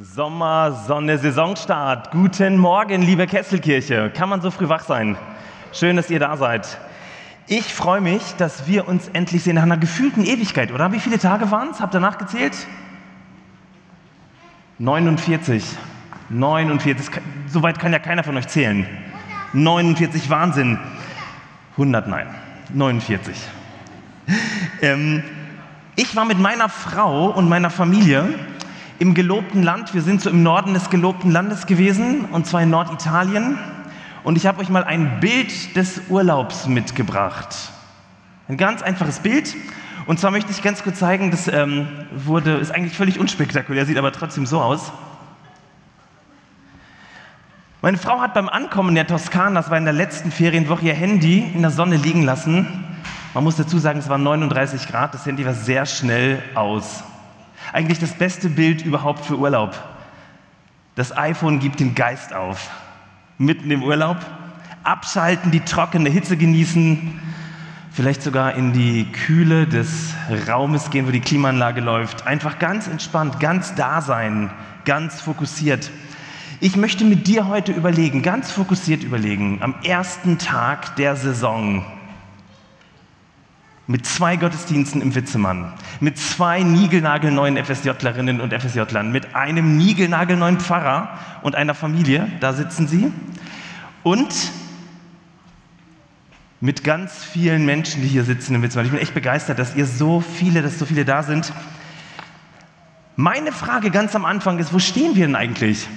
Sommer, Sonne, Saisonstart. Guten Morgen, liebe Kesselkirche. Kann man so früh wach sein? Schön, dass ihr da seid. Ich freue mich, dass wir uns endlich sehen nach einer gefühlten Ewigkeit, oder? Wie viele Tage waren es? Habt ihr nachgezählt? 49. 49. Soweit kann ja keiner von euch zählen. 49, Wahnsinn. 100, nein. 49. Ähm, ich war mit meiner Frau und meiner Familie im gelobten Land. Wir sind so im Norden des gelobten Landes gewesen, und zwar in Norditalien. Und ich habe euch mal ein Bild des Urlaubs mitgebracht. Ein ganz einfaches Bild. Und zwar möchte ich ganz kurz zeigen, das ähm, wurde, ist eigentlich völlig unspektakulär, sieht aber trotzdem so aus. Meine Frau hat beim Ankommen in der Toskana, das war in der letzten Ferienwoche, ihr Handy in der Sonne liegen lassen. Man muss dazu sagen, es waren 39 Grad, das Handy war sehr schnell aus. Eigentlich das beste Bild überhaupt für Urlaub. Das iPhone gibt den Geist auf. Mitten im Urlaub, abschalten, die trockene Hitze genießen, vielleicht sogar in die Kühle des Raumes gehen, wo die Klimaanlage läuft. Einfach ganz entspannt, ganz da sein, ganz fokussiert. Ich möchte mit dir heute überlegen, ganz fokussiert überlegen, am ersten Tag der Saison, mit zwei Gottesdiensten im Witzemann, mit zwei niegelnagelneuen FSJlerinnen und FSJlern, mit einem niegelnagelneuen Pfarrer und einer Familie, da sitzen sie, und mit ganz vielen Menschen, die hier sitzen im Witzemann. Ich bin echt begeistert, dass ihr so viele, dass so viele da sind. Meine Frage ganz am Anfang ist, wo stehen wir denn eigentlich?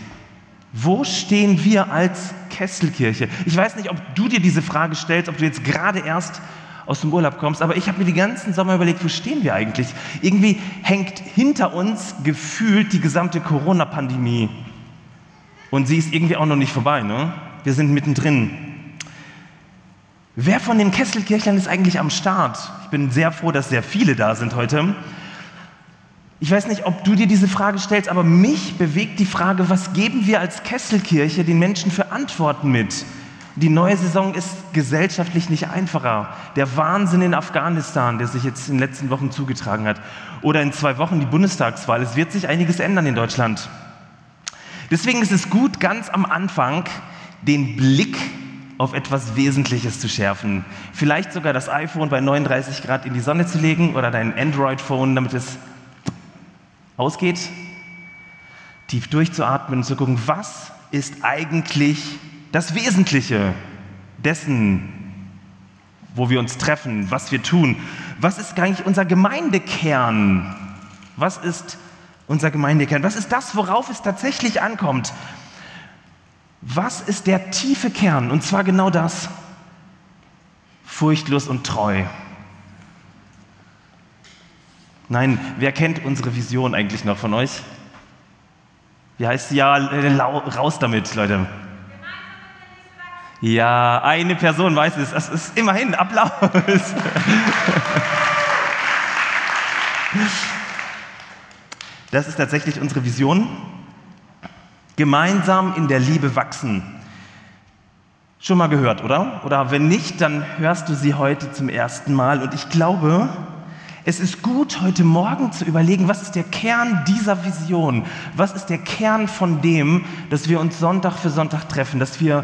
Wo stehen wir als Kesselkirche? Ich weiß nicht, ob du dir diese Frage stellst, ob du jetzt gerade erst aus dem Urlaub kommst. Aber ich habe mir die ganzen Sommer überlegt, wo stehen wir eigentlich? Irgendwie hängt hinter uns gefühlt die gesamte Corona-Pandemie. Und sie ist irgendwie auch noch nicht vorbei. Ne? Wir sind mittendrin. Wer von den Kesselkirchlern ist eigentlich am Start? Ich bin sehr froh, dass sehr viele da sind heute. Ich weiß nicht, ob du dir diese Frage stellst, aber mich bewegt die Frage, was geben wir als Kesselkirche den Menschen für Antworten mit? Die neue Saison ist gesellschaftlich nicht einfacher. Der Wahnsinn in Afghanistan, der sich jetzt in den letzten Wochen zugetragen hat, oder in zwei Wochen die Bundestagswahl. Es wird sich einiges ändern in Deutschland. Deswegen ist es gut, ganz am Anfang den Blick auf etwas Wesentliches zu schärfen. Vielleicht sogar das iPhone bei 39 Grad in die Sonne zu legen oder dein Android-Phone, damit es ausgeht. Tief durchzuatmen und zu gucken, was ist eigentlich das Wesentliche dessen, wo wir uns treffen, was wir tun. Was ist eigentlich unser Gemeindekern? Was ist unser Gemeindekern? Was ist das, worauf es tatsächlich ankommt? Was ist der tiefe Kern? Und zwar genau das. Furchtlos und treu. Nein, wer kennt unsere Vision eigentlich noch von euch? Wie heißt sie? Ja, raus damit, Leute. Ja, eine Person weiß es. Das ist immerhin Applaus. Das ist tatsächlich unsere Vision. Gemeinsam in der Liebe wachsen. Schon mal gehört, oder? Oder wenn nicht, dann hörst du sie heute zum ersten Mal. Und ich glaube, es ist gut, heute Morgen zu überlegen, was ist der Kern dieser Vision? Was ist der Kern von dem, dass wir uns Sonntag für Sonntag treffen, dass wir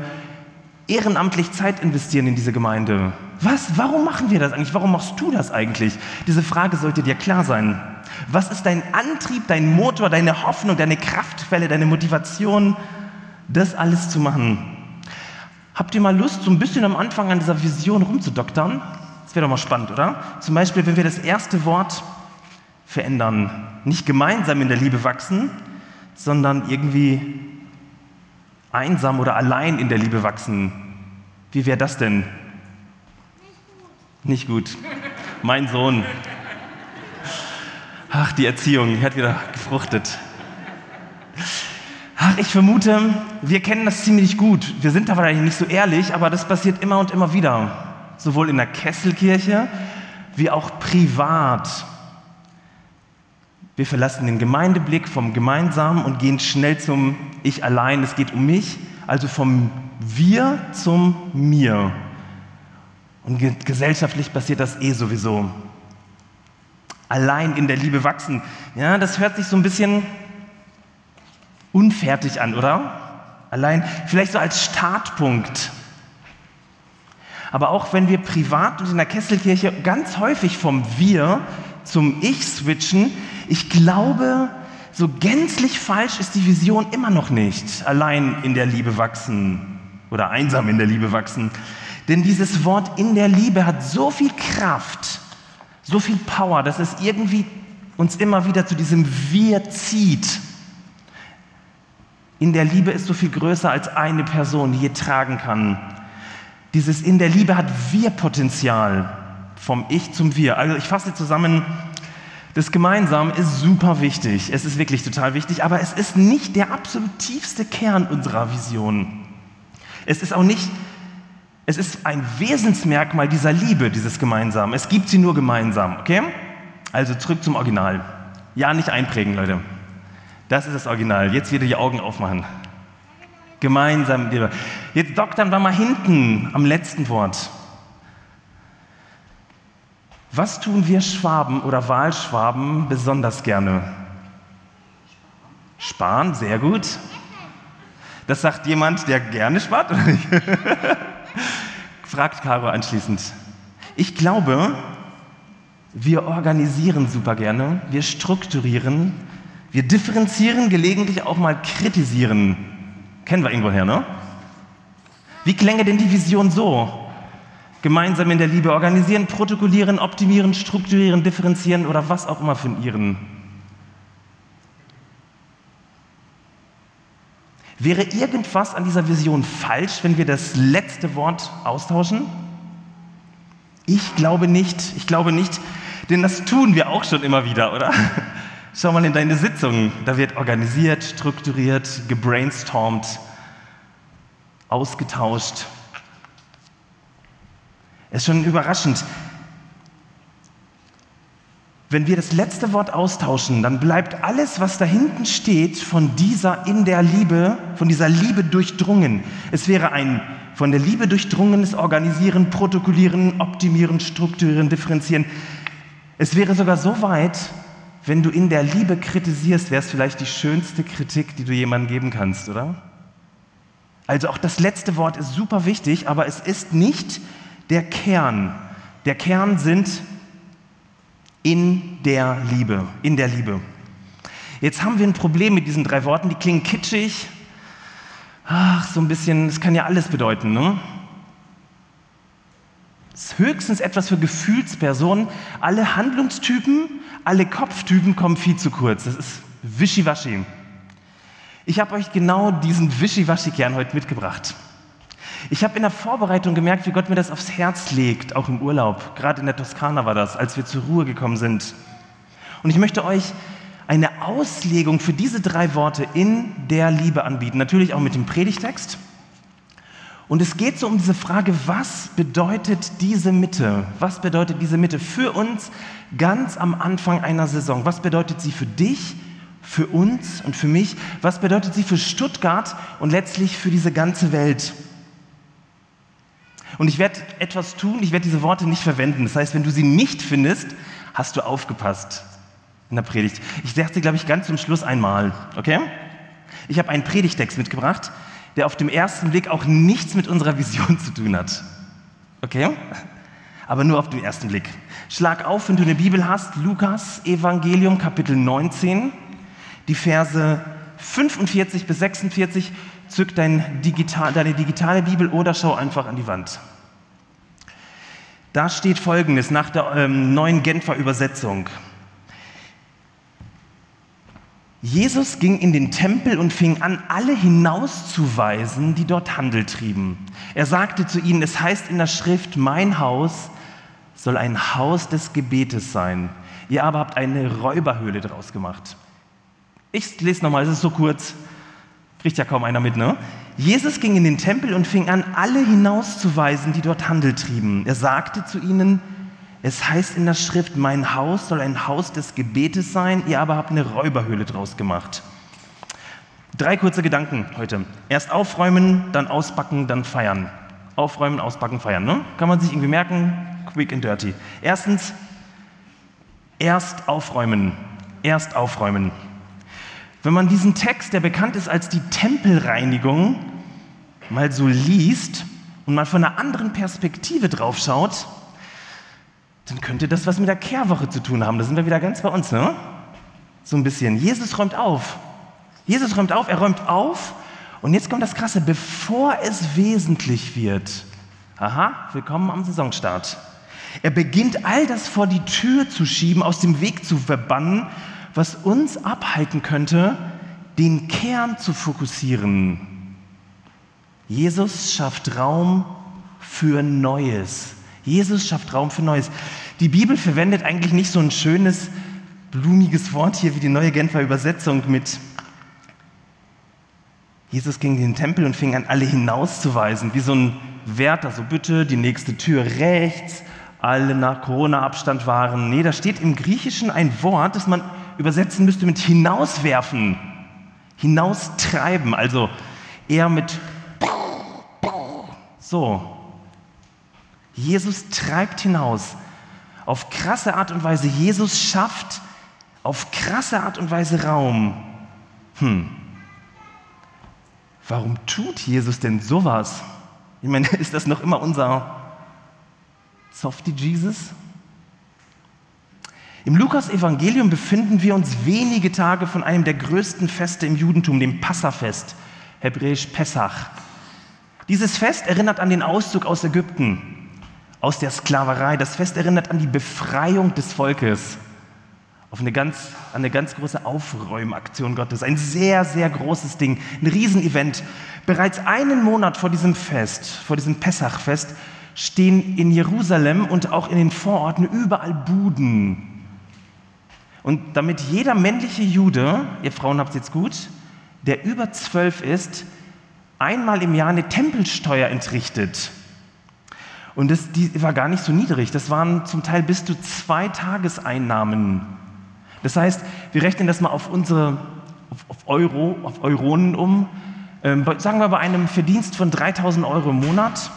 ehrenamtlich Zeit investieren in diese Gemeinde. Was? Warum machen wir das eigentlich? Warum machst du das eigentlich? Diese Frage sollte dir klar sein. Was ist dein Antrieb, dein Motor, deine Hoffnung, deine Kraftquelle, deine Motivation, das alles zu machen? Habt ihr mal Lust, so ein bisschen am Anfang an dieser Vision rumzudoktern? Das wäre doch mal spannend, oder? Zum Beispiel, wenn wir das erste Wort verändern. Nicht gemeinsam in der Liebe wachsen, sondern irgendwie einsam oder allein in der Liebe wachsen. Wie wäre das denn? Nicht gut. Mein Sohn. Ach, die Erziehung hat wieder gefruchtet. Ach, ich vermute, wir kennen das ziemlich gut. Wir sind da wahrscheinlich nicht so ehrlich, aber das passiert immer und immer wieder. Sowohl in der Kesselkirche wie auch privat. Wir verlassen den Gemeindeblick vom Gemeinsamen und gehen schnell zum Ich allein. Es geht um mich, also vom Wir zum Mir. Und gesellschaftlich passiert das eh sowieso. Allein in der Liebe wachsen. Ja, das hört sich so ein bisschen unfertig an, oder? Allein vielleicht so als Startpunkt. Aber auch wenn wir privat und in der Kesselkirche ganz häufig vom Wir zum Ich switchen, ich glaube, so gänzlich falsch ist die Vision immer noch nicht. Allein in der Liebe wachsen oder einsam in der Liebe wachsen. Denn dieses Wort in der Liebe hat so viel Kraft, so viel Power, dass es irgendwie uns immer wieder zu diesem Wir zieht. In der Liebe ist so viel größer als eine Person, je tragen kann. Dieses in der Liebe hat Wir-Potenzial vom Ich zum Wir. Also ich fasse zusammen, das Gemeinsam ist super wichtig. Es ist wirklich total wichtig, aber es ist nicht der absolut tiefste Kern unserer Vision. Es ist auch nicht, es ist ein Wesensmerkmal dieser Liebe, dieses Gemeinsam. Es gibt sie nur gemeinsam, okay? Also zurück zum Original. Ja, nicht einprägen, Leute. Das ist das Original. Jetzt wieder die Augen aufmachen. Gemeinsam. Jetzt doktern wir mal hinten am letzten Wort. Was tun wir Schwaben oder Wahlschwaben besonders gerne? Sparen, sehr gut. Das sagt jemand, der gerne spart, oder nicht? Fragt Caro anschließend. Ich glaube, wir organisieren super gerne, wir strukturieren, wir differenzieren, gelegentlich auch mal kritisieren. Kennen wir irgendwoher, ne? Wie klänge denn die Vision so? Gemeinsam in der Liebe organisieren, protokollieren, optimieren, strukturieren, differenzieren oder was auch immer von ihren. Wäre irgendwas an dieser Vision falsch, wenn wir das letzte Wort austauschen? Ich glaube nicht. Ich glaube nicht, denn das tun wir auch schon immer wieder, oder? Schau mal in deine Sitzungen. Da wird organisiert, strukturiert, gebrainstormt, ausgetauscht. Es ist schon überraschend. Wenn wir das letzte Wort austauschen, dann bleibt alles, was da hinten steht, von dieser in der Liebe, von dieser Liebe durchdrungen. Es wäre ein von der Liebe durchdrungenes Organisieren, Protokollieren, Optimieren, Strukturieren, Differenzieren. Es wäre sogar so weit, wenn du in der Liebe kritisierst, wäre es vielleicht die schönste Kritik, die du jemandem geben kannst, oder? Also auch das letzte Wort ist super wichtig, aber es ist nicht der Kern. Der Kern sind in der Liebe, in der Liebe. Jetzt haben wir ein Problem mit diesen drei Worten, die klingen kitschig. Ach, so ein bisschen, es kann ja alles bedeuten, ne? Ist höchstens etwas für Gefühlspersonen. Alle Handlungstypen, alle Kopftypen kommen viel zu kurz. Das ist wischiwaschi. Ich habe euch genau diesen wischiwaschi-Kern heute mitgebracht. Ich habe in der Vorbereitung gemerkt, wie Gott mir das aufs Herz legt, auch im Urlaub. Gerade in der Toskana war das, als wir zur Ruhe gekommen sind. Und ich möchte euch eine Auslegung für diese drei Worte in der Liebe anbieten. Natürlich auch mit dem Predigtext. Und es geht so um diese Frage, was bedeutet diese Mitte? Was bedeutet diese Mitte für uns ganz am Anfang einer Saison? Was bedeutet sie für dich, für uns und für mich? Was bedeutet sie für Stuttgart und letztlich für diese ganze Welt? Und ich werde etwas tun, ich werde diese Worte nicht verwenden. Das heißt, wenn du sie nicht findest, hast du aufgepasst in der Predigt. Ich sage sie, glaube ich, ganz zum Schluss einmal. Okay? Ich habe einen Predigtext mitgebracht, der auf dem ersten Blick auch nichts mit unserer Vision zu tun hat. Okay? Aber nur auf den ersten Blick. Schlag auf, wenn du eine Bibel hast, Lukas Evangelium Kapitel 19, die Verse 45 bis 46. Zück dein digital, deine digitale Bibel oder schau einfach an die Wand. Da steht folgendes nach der ähm, neuen Genfer Übersetzung. Jesus ging in den Tempel und fing an, alle hinauszuweisen, die dort Handel trieben. Er sagte zu ihnen, es heißt in der Schrift, mein Haus soll ein Haus des Gebetes sein. Ihr aber habt eine Räuberhöhle draus gemacht. Ich lese nochmal, es ist so kurz, kriegt ja kaum einer mit, ne? Jesus ging in den Tempel und fing an, alle hinauszuweisen, die dort Handel trieben. Er sagte zu ihnen, es heißt in der Schrift, mein Haus soll ein Haus des Gebetes sein, ihr aber habt eine Räuberhöhle draus gemacht. Drei kurze Gedanken heute. Erst aufräumen, dann ausbacken, dann feiern. Aufräumen, ausbacken, feiern. Ne? Kann man sich irgendwie merken? Quick and dirty. Erstens, erst aufräumen. Erst aufräumen. Wenn man diesen Text, der bekannt ist als die Tempelreinigung, mal so liest und mal von einer anderen Perspektive drauf schaut, dann könnte das was mit der Kehrwoche zu tun haben. Da sind wir wieder ganz bei uns, ne? So ein bisschen. Jesus räumt auf. Jesus räumt auf, er räumt auf. Und jetzt kommt das Krasse, bevor es wesentlich wird. Aha, willkommen am Saisonstart. Er beginnt all das vor die Tür zu schieben, aus dem Weg zu verbannen, was uns abhalten könnte, den Kern zu fokussieren. Jesus schafft Raum für Neues. Jesus schafft Raum für Neues. Die Bibel verwendet eigentlich nicht so ein schönes, blumiges Wort hier wie die neue Genfer Übersetzung mit Jesus ging in den Tempel und fing an, alle hinauszuweisen, wie so ein Wärter, so bitte die nächste Tür rechts, alle nach Corona-Abstand waren. Nee, da steht im Griechischen ein Wort, das man übersetzen müsste mit hinauswerfen, hinaustreiben, also eher mit so, Jesus treibt hinaus auf krasse Art und Weise. Jesus schafft auf krasse Art und Weise Raum. Hm. Warum tut Jesus denn sowas? Ich meine, ist das noch immer unser Softie Jesus? Im Lukas-Evangelium befinden wir uns wenige Tage von einem der größten Feste im Judentum, dem Passafest, hebräisch Pessach. Dieses Fest erinnert an den Auszug aus Ägypten aus der Sklaverei. Das Fest erinnert an die Befreiung des Volkes, auf eine ganz, eine ganz große Aufräumaktion Gottes. Ein sehr, sehr großes Ding, ein Riesenevent. Bereits einen Monat vor diesem Fest, vor diesem Pessachfest, stehen in Jerusalem und auch in den Vororten überall Buden. Und damit jeder männliche Jude, ihr Frauen habt es jetzt gut, der über zwölf ist, einmal im Jahr eine Tempelsteuer entrichtet. Und das, die war gar nicht so niedrig. Das waren zum Teil bis zu zwei Tageseinnahmen. Das heißt, wir rechnen das mal auf unsere auf, auf Euro, auf Euronen um. Ähm, sagen wir bei einem Verdienst von 3000 Euro im Monat,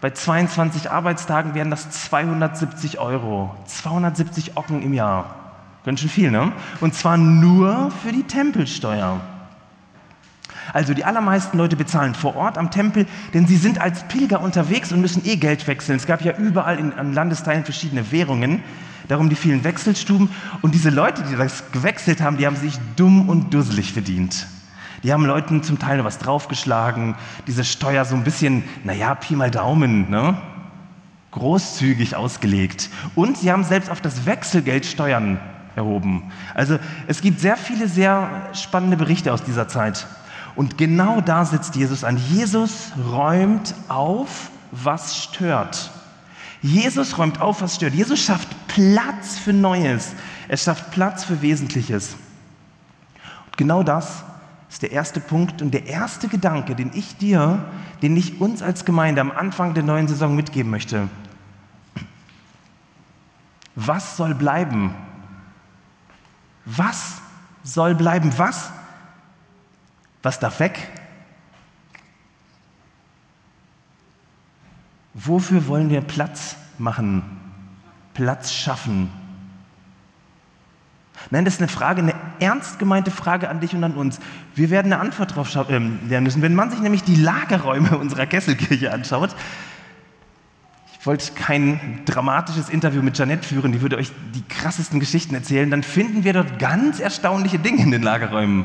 bei 22 Arbeitstagen wären das 270 Euro. 270 Ocken im Jahr. Ganz schön viel, ne? Und zwar nur für die Tempelsteuer. Also die allermeisten Leute bezahlen vor Ort am Tempel, denn sie sind als Pilger unterwegs und müssen eh Geld wechseln. Es gab ja überall in, an Landesteilen verschiedene Währungen, darum die vielen Wechselstuben. Und diese Leute, die das gewechselt haben, die haben sich dumm und dusselig verdient. Die haben Leuten zum Teil was draufgeschlagen, diese Steuer so ein bisschen, naja, Pi mal Daumen, ne? großzügig ausgelegt. Und sie haben selbst auf das Wechselgeld Steuern erhoben. Also es gibt sehr viele sehr spannende Berichte aus dieser Zeit. Und genau da sitzt Jesus an. Jesus räumt auf, was stört. Jesus räumt auf, was stört. Jesus schafft Platz für Neues. Er schafft Platz für Wesentliches. Und genau das ist der erste Punkt und der erste Gedanke, den ich dir, den ich uns als Gemeinde am Anfang der neuen Saison mitgeben möchte. Was soll bleiben? Was soll bleiben? Was was darf weg? Wofür wollen wir Platz machen? Platz schaffen? Nein, das ist eine Frage, eine ernst gemeinte Frage an dich und an uns. Wir werden eine Antwort darauf äh, lernen müssen. Wenn man sich nämlich die Lagerräume unserer Kesselkirche anschaut, ich wollte kein dramatisches Interview mit Janette führen, die würde euch die krassesten Geschichten erzählen, dann finden wir dort ganz erstaunliche Dinge in den Lagerräumen.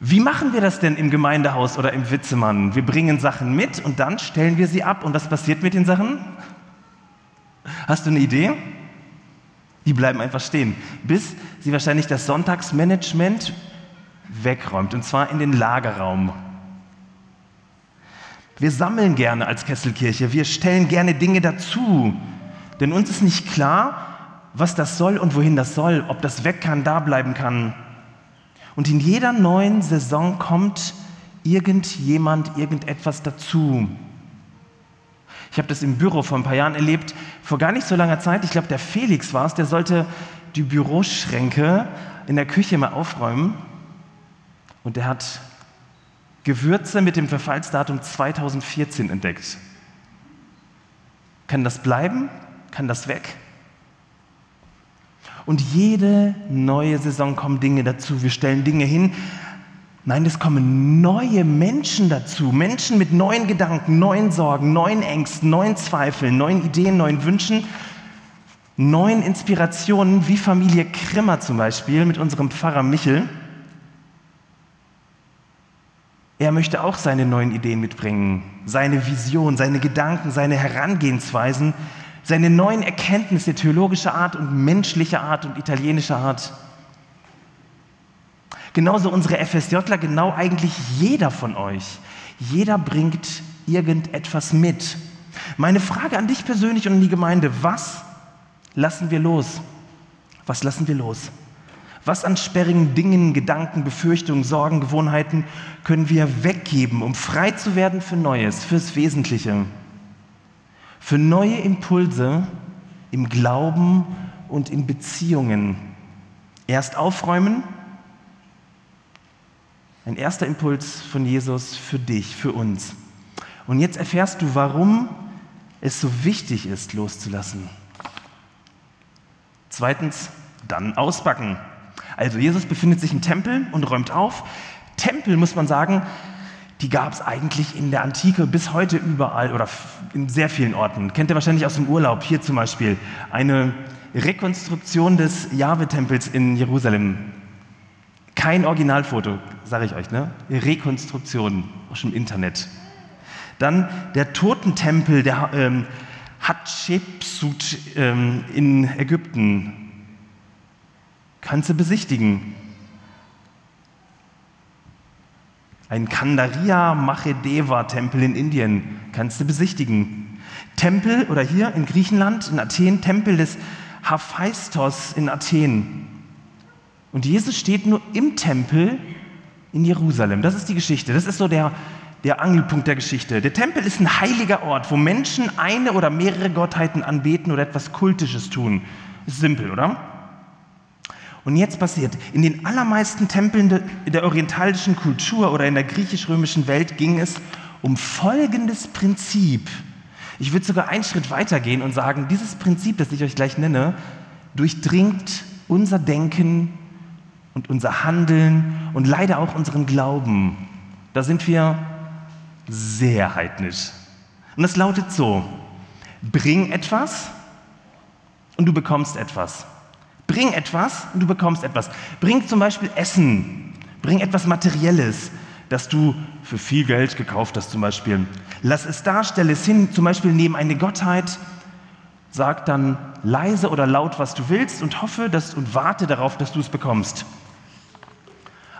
Wie machen wir das denn im Gemeindehaus oder im Witzemann? Wir bringen Sachen mit und dann stellen wir sie ab. Und was passiert mit den Sachen? Hast du eine Idee? Die bleiben einfach stehen, bis sie wahrscheinlich das Sonntagsmanagement wegräumt, und zwar in den Lagerraum. Wir sammeln gerne als Kesselkirche, wir stellen gerne Dinge dazu, denn uns ist nicht klar, was das soll und wohin das soll, ob das weg kann, da bleiben kann. Und in jeder neuen Saison kommt irgendjemand, irgendetwas dazu. Ich habe das im Büro vor ein paar Jahren erlebt, vor gar nicht so langer Zeit. Ich glaube, der Felix war es, der sollte die Büroschränke in der Küche mal aufräumen. Und er hat Gewürze mit dem Verfallsdatum 2014 entdeckt. Kann das bleiben? Kann das weg? Und jede neue Saison kommen Dinge dazu. Wir stellen Dinge hin. Nein, es kommen neue Menschen dazu. Menschen mit neuen Gedanken, neuen Sorgen, neuen Ängsten, neuen Zweifeln, neuen Ideen, neuen Wünschen, neuen Inspirationen, wie Familie Krimmer zum Beispiel mit unserem Pfarrer Michel. Er möchte auch seine neuen Ideen mitbringen, seine Vision, seine Gedanken, seine Herangehensweisen, seine neuen Erkenntnisse theologischer Art und menschlicher Art und italienischer Art. Genauso unsere FSJler, genau eigentlich jeder von euch. Jeder bringt irgendetwas mit. Meine Frage an dich persönlich und an die Gemeinde, was lassen wir los? Was lassen wir los? Was an sperrigen Dingen, Gedanken, Befürchtungen, Sorgen, Gewohnheiten können wir weggeben, um frei zu werden für Neues, fürs Wesentliche? Für neue Impulse im Glauben und in Beziehungen. Erst aufräumen. Ein erster Impuls von Jesus für dich, für uns. Und jetzt erfährst du, warum es so wichtig ist, loszulassen. Zweitens, dann ausbacken. Also Jesus befindet sich im Tempel und räumt auf. Tempel, muss man sagen, die gab es eigentlich in der Antike bis heute überall oder in sehr vielen Orten. Kennt ihr wahrscheinlich aus dem Urlaub. Hier zum Beispiel eine Rekonstruktion des Jahwe-Tempels in Jerusalem. Kein Originalfoto, sage ich euch, ne? Rekonstruktion, schon im Internet. Dann der Totentempel der ähm, Hatschepsut ähm, in Ägypten. Kannst du besichtigen. Ein Kandaria Mahedeva Tempel in Indien kannst du besichtigen. Tempel oder hier in Griechenland, in Athen, Tempel des Hephaistos in Athen. Und Jesus steht nur im Tempel in Jerusalem. Das ist die Geschichte. Das ist so der, der Angelpunkt der Geschichte. Der Tempel ist ein heiliger Ort, wo Menschen eine oder mehrere Gottheiten anbeten oder etwas Kultisches tun. Ist simpel, oder? Und jetzt passiert, in den allermeisten Tempeln der orientalischen Kultur oder in der griechisch-römischen Welt ging es um folgendes Prinzip. Ich würde sogar einen Schritt weiter gehen und sagen, dieses Prinzip, das ich euch gleich nenne, durchdringt unser Denken und unser Handeln und leider auch unseren Glauben. Da sind wir sehr heidnisch. Und es lautet so, bring etwas und du bekommst etwas. Bring etwas und du bekommst etwas. Bring zum Beispiel Essen. Bring etwas Materielles, das du für viel Geld gekauft hast zum Beispiel. Lass es da, stell es hin, zum Beispiel neben eine Gottheit. Sag dann leise oder laut, was du willst und hoffe dass, und warte darauf, dass du es bekommst.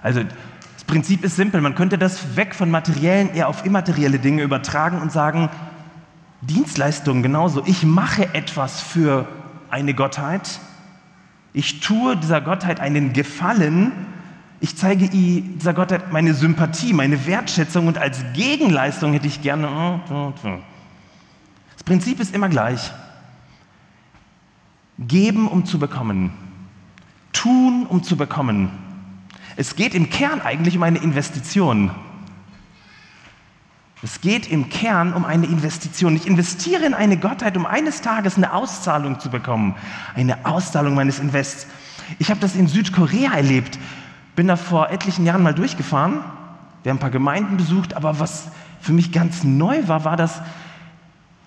Also das Prinzip ist simpel. Man könnte das weg von materiellen eher auf immaterielle Dinge übertragen und sagen, Dienstleistungen genauso. Ich mache etwas für eine Gottheit ich tue dieser Gottheit einen Gefallen. Ich zeige dieser Gottheit meine Sympathie, meine Wertschätzung und als Gegenleistung hätte ich gerne. Äh, das Prinzip ist immer gleich. Geben, um zu bekommen. Tun, um zu bekommen. Es geht im Kern eigentlich um eine Investition. Es geht im Kern um eine Investition. Ich investiere in eine Gottheit, um eines Tages eine Auszahlung zu bekommen. Eine Auszahlung meines Invests. Ich habe das in Südkorea erlebt. Bin da vor etlichen Jahren mal durchgefahren. Wir haben ein paar Gemeinden besucht, aber was für mich ganz neu war, war, dass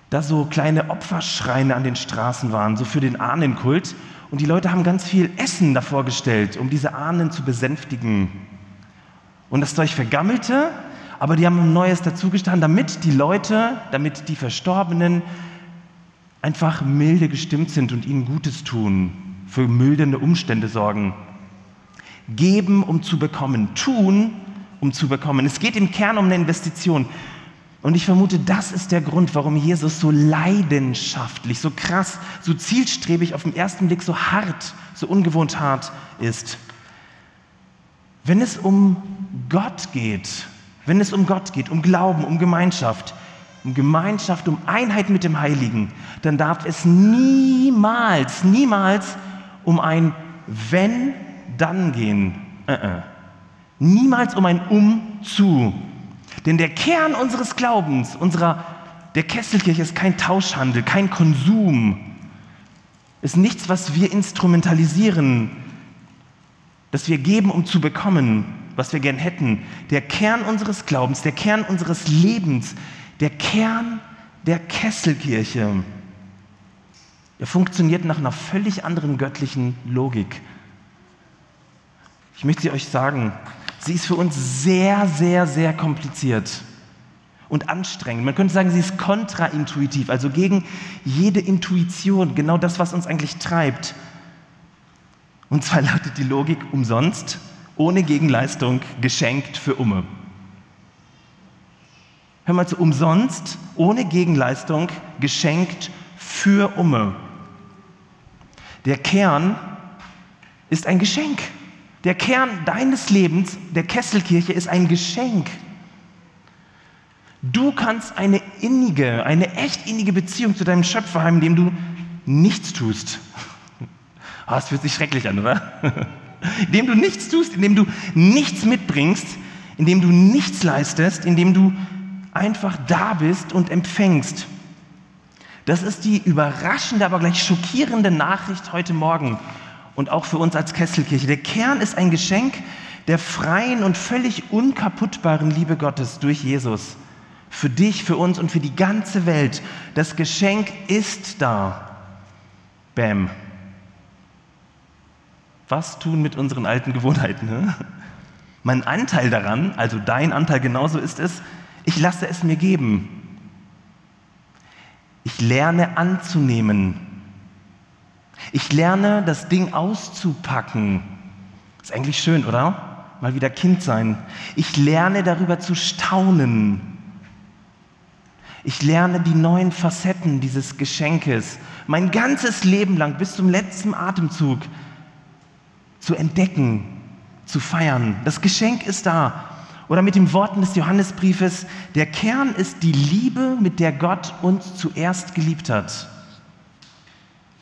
da so kleine Opferschreine an den Straßen waren, so für den Ahnenkult. Und die Leute haben ganz viel Essen davor gestellt, um diese Ahnen zu besänftigen. Und das Zeug vergammelte, aber die haben ein Neues dazugestanden, damit die Leute, damit die Verstorbenen einfach milde gestimmt sind und ihnen Gutes tun, für mildernde Umstände sorgen. Geben, um zu bekommen, tun, um zu bekommen. Es geht im Kern um eine Investition. Und ich vermute, das ist der Grund, warum Jesus so leidenschaftlich, so krass, so zielstrebig, auf den ersten Blick so hart, so ungewohnt hart ist. Wenn es um Gott geht, wenn es um Gott geht, um Glauben, um Gemeinschaft, um Gemeinschaft, um Einheit mit dem Heiligen, dann darf es niemals, niemals um ein Wenn, dann gehen. Uh -uh. Niemals um ein Um-Zu. Denn der Kern unseres Glaubens, unserer, der Kesselkirche ist kein Tauschhandel, kein Konsum. ist nichts, was wir instrumentalisieren, das wir geben, um zu bekommen, was wir gern hätten. Der Kern unseres Glaubens, der Kern unseres Lebens, der Kern der Kesselkirche, der funktioniert nach einer völlig anderen göttlichen Logik. Ich möchte sie euch sagen, sie ist für uns sehr, sehr, sehr kompliziert und anstrengend. Man könnte sagen, sie ist kontraintuitiv, also gegen jede Intuition, genau das, was uns eigentlich treibt. Und zwar lautet die Logik umsonst, ohne Gegenleistung, geschenkt für Umme. Hör mal zu, umsonst, ohne Gegenleistung, geschenkt für Umme. Der Kern ist ein Geschenk. Der Kern deines Lebens, der Kesselkirche, ist ein Geschenk. Du kannst eine innige, eine echt innige Beziehung zu deinem Schöpfer haben, indem du nichts tust. Oh, das fühlt sich schrecklich an, oder? Indem du nichts tust, indem du nichts mitbringst, indem du nichts leistest, indem du einfach da bist und empfängst. Das ist die überraschende, aber gleich schockierende Nachricht heute Morgen und auch für uns als Kesselkirche. Der Kern ist ein Geschenk der freien und völlig unkaputtbaren Liebe Gottes durch Jesus. Für dich, für uns und für die ganze Welt. Das Geschenk ist da. Bäm. Was tun mit unseren alten Gewohnheiten? Ne? Mein Anteil daran, also dein Anteil genauso ist es, ich lasse es mir geben. Ich lerne anzunehmen. Ich lerne das Ding auszupacken. Ist eigentlich schön, oder? Mal wieder Kind sein. Ich lerne darüber zu staunen. Ich lerne die neuen Facetten dieses Geschenkes mein ganzes Leben lang bis zum letzten Atemzug zu entdecken, zu feiern. Das Geschenk ist da. Oder mit den Worten des Johannesbriefes, der Kern ist die Liebe, mit der Gott uns zuerst geliebt hat.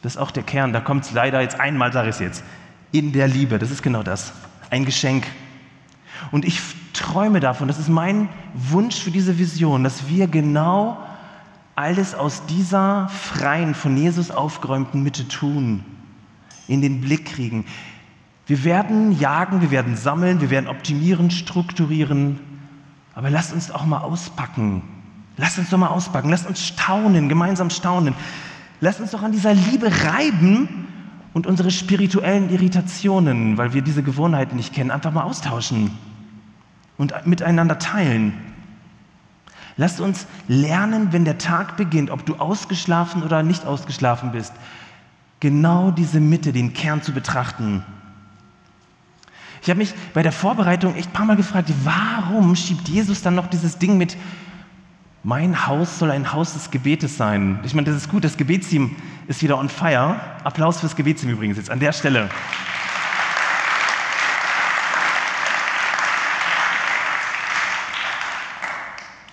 Das ist auch der Kern, da kommt es leider jetzt einmal, sage ich es jetzt, in der Liebe. Das ist genau das, ein Geschenk. Und ich träume davon, das ist mein Wunsch für diese Vision, dass wir genau alles aus dieser freien, von Jesus aufgeräumten Mitte tun, in den Blick kriegen. Wir werden jagen, wir werden sammeln, wir werden optimieren, strukturieren, aber lasst uns auch mal auspacken. Lasst uns doch mal auspacken, lasst uns staunen, gemeinsam staunen. Lasst uns doch an dieser Liebe reiben und unsere spirituellen Irritationen, weil wir diese Gewohnheiten nicht kennen, einfach mal austauschen und miteinander teilen. Lasst uns lernen, wenn der Tag beginnt, ob du ausgeschlafen oder nicht ausgeschlafen bist, genau diese Mitte, den Kern zu betrachten. Ich habe mich bei der Vorbereitung echt ein paar Mal gefragt, warum schiebt Jesus dann noch dieses Ding mit, mein Haus soll ein Haus des Gebetes sein. Ich meine, das ist gut, das Gebetsteam ist wieder on fire. Applaus fürs Gebetsteam übrigens jetzt an der Stelle.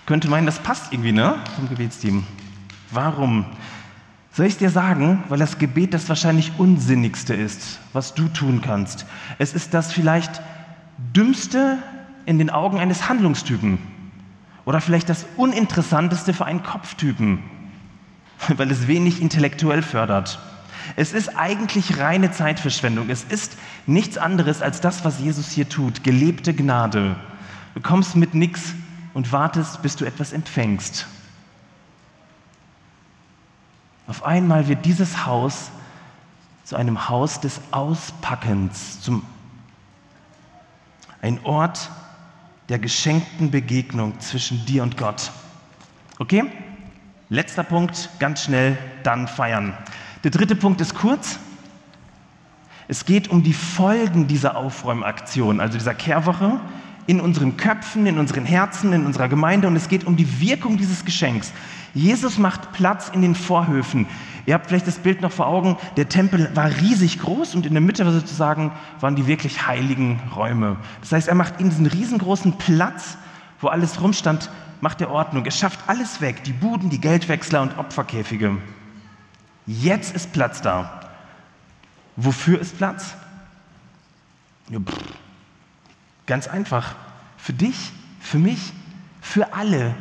könnte meinen, das passt irgendwie, ne? Zum Gebetsteam. Warum? Soll ich dir sagen, weil das Gebet das wahrscheinlich unsinnigste ist, was du tun kannst. Es ist das vielleicht dümmste in den Augen eines Handlungstypen oder vielleicht das uninteressanteste für einen Kopftypen, weil es wenig intellektuell fördert. Es ist eigentlich reine Zeitverschwendung. Es ist nichts anderes als das, was Jesus hier tut, gelebte Gnade. Du kommst mit nichts und wartest, bis du etwas empfängst. Auf einmal wird dieses Haus zu einem Haus des Auspackens, zum ein Ort der geschenkten Begegnung zwischen dir und Gott. Okay? Letzter Punkt, ganz schnell, dann feiern. Der dritte Punkt ist kurz. Es geht um die Folgen dieser Aufräumaktion, also dieser Kehrwoche, in unseren Köpfen, in unseren Herzen, in unserer Gemeinde und es geht um die Wirkung dieses Geschenks. Jesus macht Platz in den Vorhöfen. Ihr habt vielleicht das Bild noch vor Augen, der Tempel war riesig groß und in der Mitte sozusagen waren die wirklich heiligen Räume. Das heißt, er macht in diesen riesengroßen Platz, wo alles rumstand, macht er Ordnung. Er schafft alles weg, die Buden, die Geldwechsler und Opferkäfige. Jetzt ist Platz da. Wofür ist Platz? Ja, Ganz einfach. Für dich, für mich, für alle.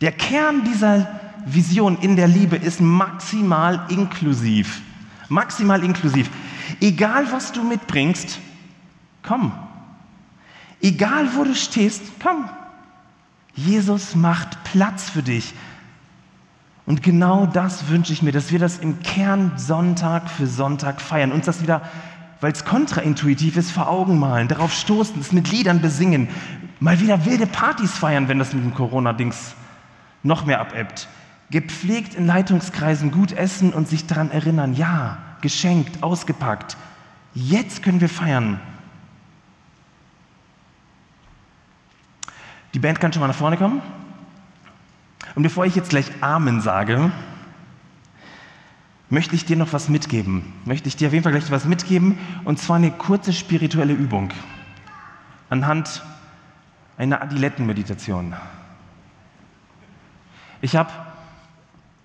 Der Kern dieser Vision in der Liebe ist maximal inklusiv. Maximal inklusiv. Egal was du mitbringst, komm. Egal wo du stehst, komm. Jesus macht Platz für dich. Und genau das wünsche ich mir, dass wir das im Kern Sonntag für Sonntag feiern. Uns das wieder, weil es kontraintuitiv ist, vor Augen malen, darauf stoßen, es mit Liedern besingen, mal wieder wilde Partys feiern, wenn das mit dem Corona-Dings noch mehr abebbt. Gepflegt in Leitungskreisen gut essen und sich daran erinnern, ja, geschenkt, ausgepackt. Jetzt können wir feiern. Die Band kann schon mal nach vorne kommen. Und bevor ich jetzt gleich Amen sage, möchte ich dir noch was mitgeben. Möchte ich dir auf jeden Fall gleich was mitgeben. Und zwar eine kurze spirituelle Übung. Anhand einer Adilettenmeditation. Ich habe,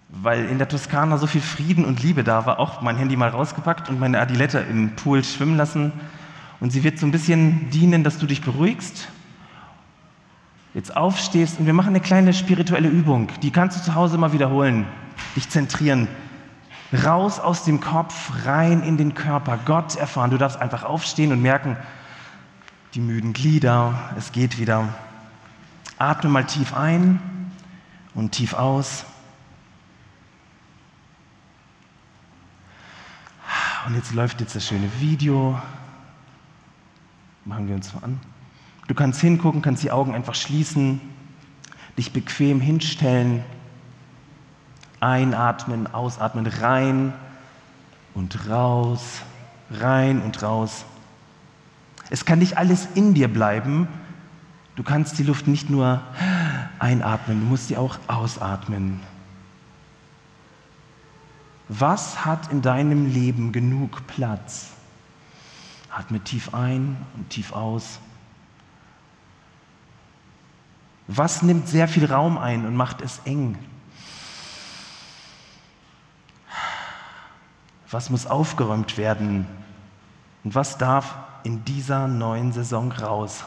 weil in der Toskana so viel Frieden und Liebe da war, auch mein Handy mal rausgepackt und meine Adilette im Pool schwimmen lassen. Und sie wird so ein bisschen dienen, dass du dich beruhigst jetzt aufstehst und wir machen eine kleine spirituelle Übung. Die kannst du zu Hause mal wiederholen. Dich zentrieren. Raus aus dem Kopf, rein in den Körper. Gott erfahren. Du darfst einfach aufstehen und merken, die müden Glieder, es geht wieder. Atme mal tief ein und tief aus. Und jetzt läuft jetzt das schöne Video. Machen wir uns mal an. Du kannst hingucken, kannst die Augen einfach schließen, dich bequem hinstellen, einatmen, ausatmen, rein und raus, rein und raus. Es kann nicht alles in dir bleiben. Du kannst die Luft nicht nur einatmen, du musst sie auch ausatmen. Was hat in deinem Leben genug Platz? Atme tief ein und tief aus. Was nimmt sehr viel Raum ein und macht es eng? Was muss aufgeräumt werden? Und was darf in dieser neuen Saison raus?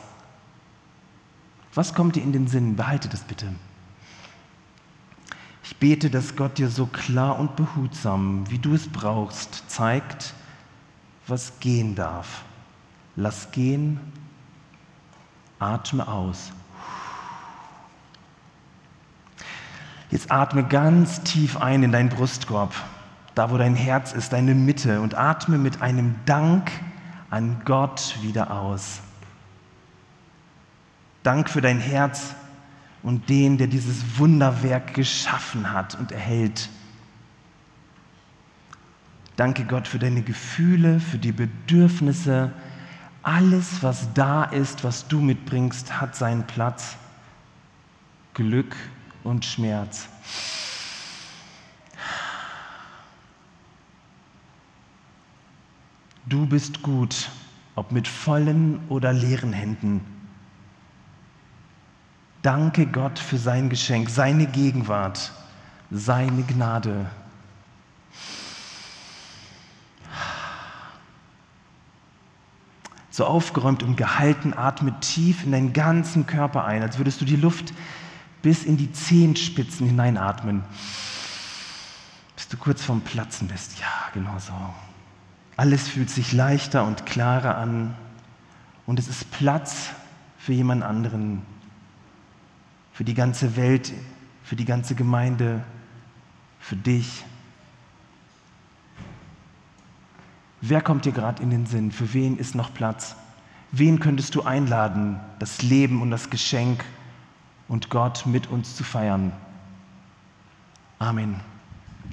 Was kommt dir in den Sinn? Behalte das bitte. Ich bete, dass Gott dir so klar und behutsam, wie du es brauchst, zeigt, was gehen darf. Lass gehen, atme aus. Jetzt atme ganz tief ein in deinen Brustkorb, da wo dein Herz ist, deine Mitte, und atme mit einem Dank an Gott wieder aus. Dank für dein Herz und den, der dieses Wunderwerk geschaffen hat und erhält. Danke Gott für deine Gefühle, für die Bedürfnisse. Alles, was da ist, was du mitbringst, hat seinen Platz. Glück und Schmerz. Du bist gut, ob mit vollen oder leeren Händen. Danke Gott für sein Geschenk, seine Gegenwart, seine Gnade. So aufgeräumt und gehalten, atme tief in deinen ganzen Körper ein, als würdest du die Luft bis in die Zehenspitzen hineinatmen, bis du kurz vorm Platzen bist. Ja, genau so. Alles fühlt sich leichter und klarer an und es ist Platz für jemand anderen, für die ganze Welt, für die ganze Gemeinde, für dich. Wer kommt dir gerade in den Sinn? Für wen ist noch Platz? Wen könntest du einladen, das Leben und das Geschenk und Gott mit uns zu feiern. Amen.